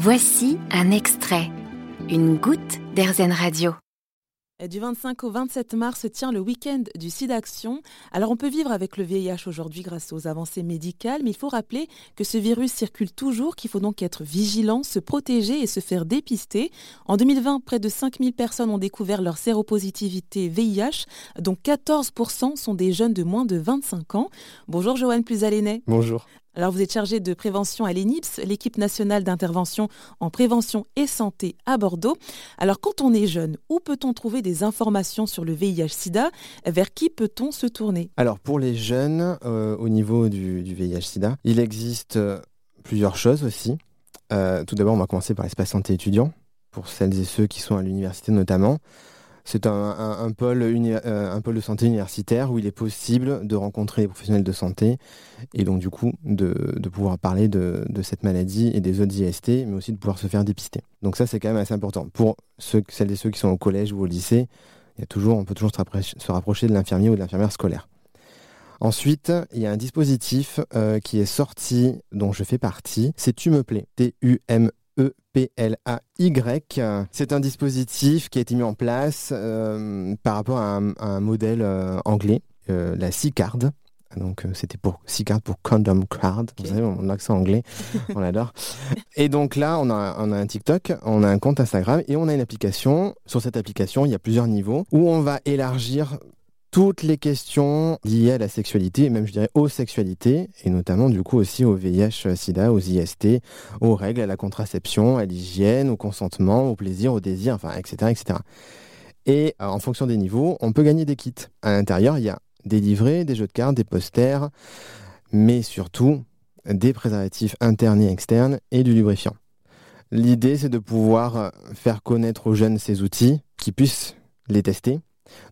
Voici un extrait, une goutte d'Airzen Radio. Du 25 au 27 mars se tient le week-end du SIDAction. Alors on peut vivre avec le VIH aujourd'hui grâce aux avancées médicales, mais il faut rappeler que ce virus circule toujours, qu'il faut donc être vigilant, se protéger et se faire dépister. En 2020, près de 5000 personnes ont découvert leur séropositivité VIH, dont 14% sont des jeunes de moins de 25 ans. Bonjour Joanne Plusalénet. Bonjour. Alors vous êtes chargé de prévention à l'ENIPS, l'équipe nationale d'intervention en prévention et santé à Bordeaux. Alors quand on est jeune, où peut-on trouver des informations sur le VIH-Sida Vers qui peut-on se tourner? Alors pour les jeunes, euh, au niveau du, VIH-Sida, il existe euh, plusieurs choses aussi. Euh, tout d'abord, on va commencer par l'espace santé étudiant, pour celles et ceux qui sont à l'université notamment. C'est un, pôle euh, un pôle de santé universitaire où il est possible de rencontrer les professionnels de santé et donc du coup de, pouvoir parler de, cette maladie et des autres IST, mais aussi de pouvoir se faire dépister. Donc ça c'est quand même assez important. Pour celles et ceux qui sont au collège ou au lycée, il y a toujours, on peut toujours se rapprocher, de l'infirmier ou de l'infirmière scolaire. Ensuite, il y a un dispositif euh, qui est sorti, dont je fais partie, c'est Tu me plais, T-U-M E-P-L-A-Y. C'est un dispositif qui a été mis en place euh, par rapport à un, modèle euh, anglais, euh, la C-Card. Donc c'était pour C-Card pour Condom Card. Vous savez, mon accent anglais, on l'adore. Et donc là, on a, on a un TikTok, on a un compte Instagram et on a une application. Sur cette application, il y a plusieurs niveaux où on va élargir toutes les questions liées à la sexualité, et même je dirais aux sexualités, et notamment du coup aussi au VIH, SIDA, aux IST, aux règles, à la contraception, à l'hygiène, au consentement, au plaisir, au désir, enfin, etc. etc. Et euh, en fonction des niveaux, on peut gagner des kits. À l'intérieur, il y a des livrets, des jeux de cartes, des posters, mais surtout des préservatifs internes et externes et du lubrifiant. L'idée, c'est de pouvoir faire connaître aux jeunes ces outils, qui puissent les tester,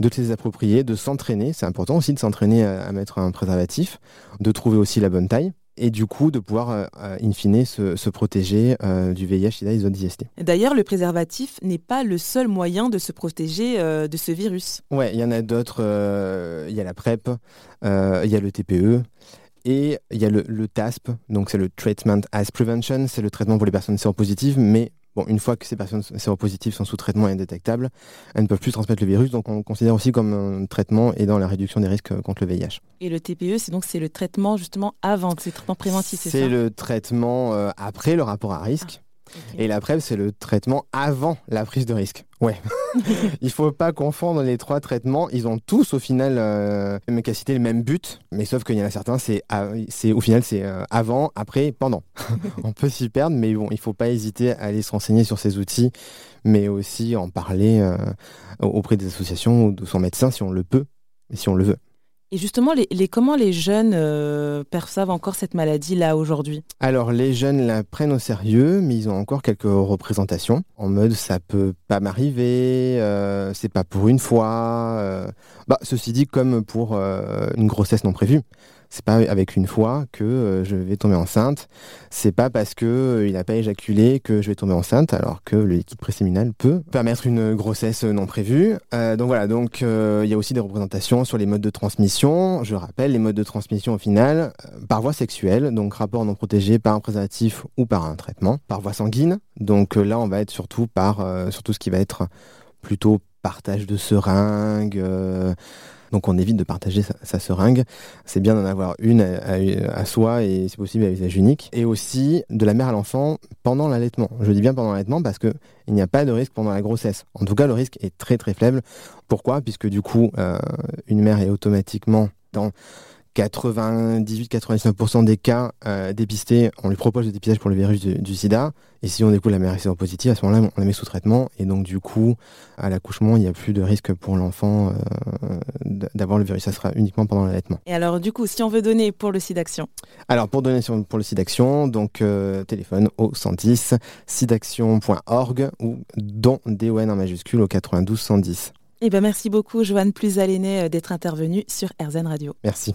de te les approprier, de s'entraîner. C'est important aussi de s'entraîner à, mettre un préservatif, de trouver aussi la bonne taille et du coup de pouvoir, euh, euh, in fine, se, protéger euh, du VIH, SIDA et des autres IST. D'ailleurs, le préservatif n'est pas le seul moyen de se protéger de ce virus. Ouais, il y en a d'autres. Il y a la PrEP, il y a le TPE. Et il y a le, le TASP, donc c'est le Treatment as Prevention, c'est le traitement pour les personnes séropositives, mais Bon, une fois que ces personnes séropositives sont sous traitement et indétectables, elles ne peuvent plus transmettre le virus, donc on le considère aussi comme un traitement et dans la réduction des risques contre le VIH. Et le TPE, c'est donc c'est le traitement justement avant, c'est le traitement préventif, c'est ça? C'est le traitement euh, après le rapport à risque. Et la PrEP, c'est le traitement avant la prise de risque. Ouais. Il faut pas confondre les trois traitements. Ils ont tous au final, euh, même le même but, mais sauf qu'il y en a certains, c'est, au final, c'est euh, avant, après, pendant. On peut s'y perdre, mais bon, il faut pas hésiter à aller se renseigner sur ces outils, mais aussi en parler euh, auprès des associations ou de son médecin si on le peut et si on le veut. Et justement, comment les jeunes euh, perçoivent encore cette maladie-là aujourd'hui? Alors, les jeunes la prennent au sérieux, mais ils ont encore quelques représentations. En mode, ça peut pas m'arriver, euh, c'est pas pour une fois. Euh. Bah, ceci dit, comme pour une grossesse non prévue c'est pas avec une fois que euh, je vais tomber enceinte. C'est pas parce que euh, il n'a pas éjaculé que je vais tomber enceinte, alors que le liquide préséminal peut permettre une grossesse non prévue. Euh, donc voilà, donc il y a aussi des représentations sur les modes de transmission. Je rappelle les modes de transmission au final par voie sexuelle, donc rapport non protégé par un préservatif ou par un traitement, par voie sanguine. Donc là, on va être surtout par surtout ce qui va être plutôt partage de seringues donc on évite de partager sa, seringue. C'est bien d'en avoir une à, soi et c'est possible à usage unique. Et aussi de la mère à l'enfant pendant l'allaitement. Je dis bien pendant l'allaitement parce qu'il n'y a pas de risque pendant la grossesse. En tout cas, le risque est très très faible. Pourquoi? Puisque du coup, euh, une mère est automatiquement dans 98-99% des cas euh, dépistés, on lui propose le dépistage pour le virus du, sida. Et si on découvre la mère est positive, à ce moment-là, on la met sous traitement. Et donc, du coup, à l'accouchement, il n'y a plus de risque pour l'enfant euh, d'avoir le virus. Ça sera uniquement pendant l'allaitement. Et alors, du coup, si on veut donner pour le SIDAction Alors, pour donner pour le SIDAction, donc euh, téléphone au 110, sidaction.org ou don DON en majuscule au 92 110. Eh ben merci beaucoup, Joanne Plusaléné, d'être intervenue sur RZN Radio. Merci.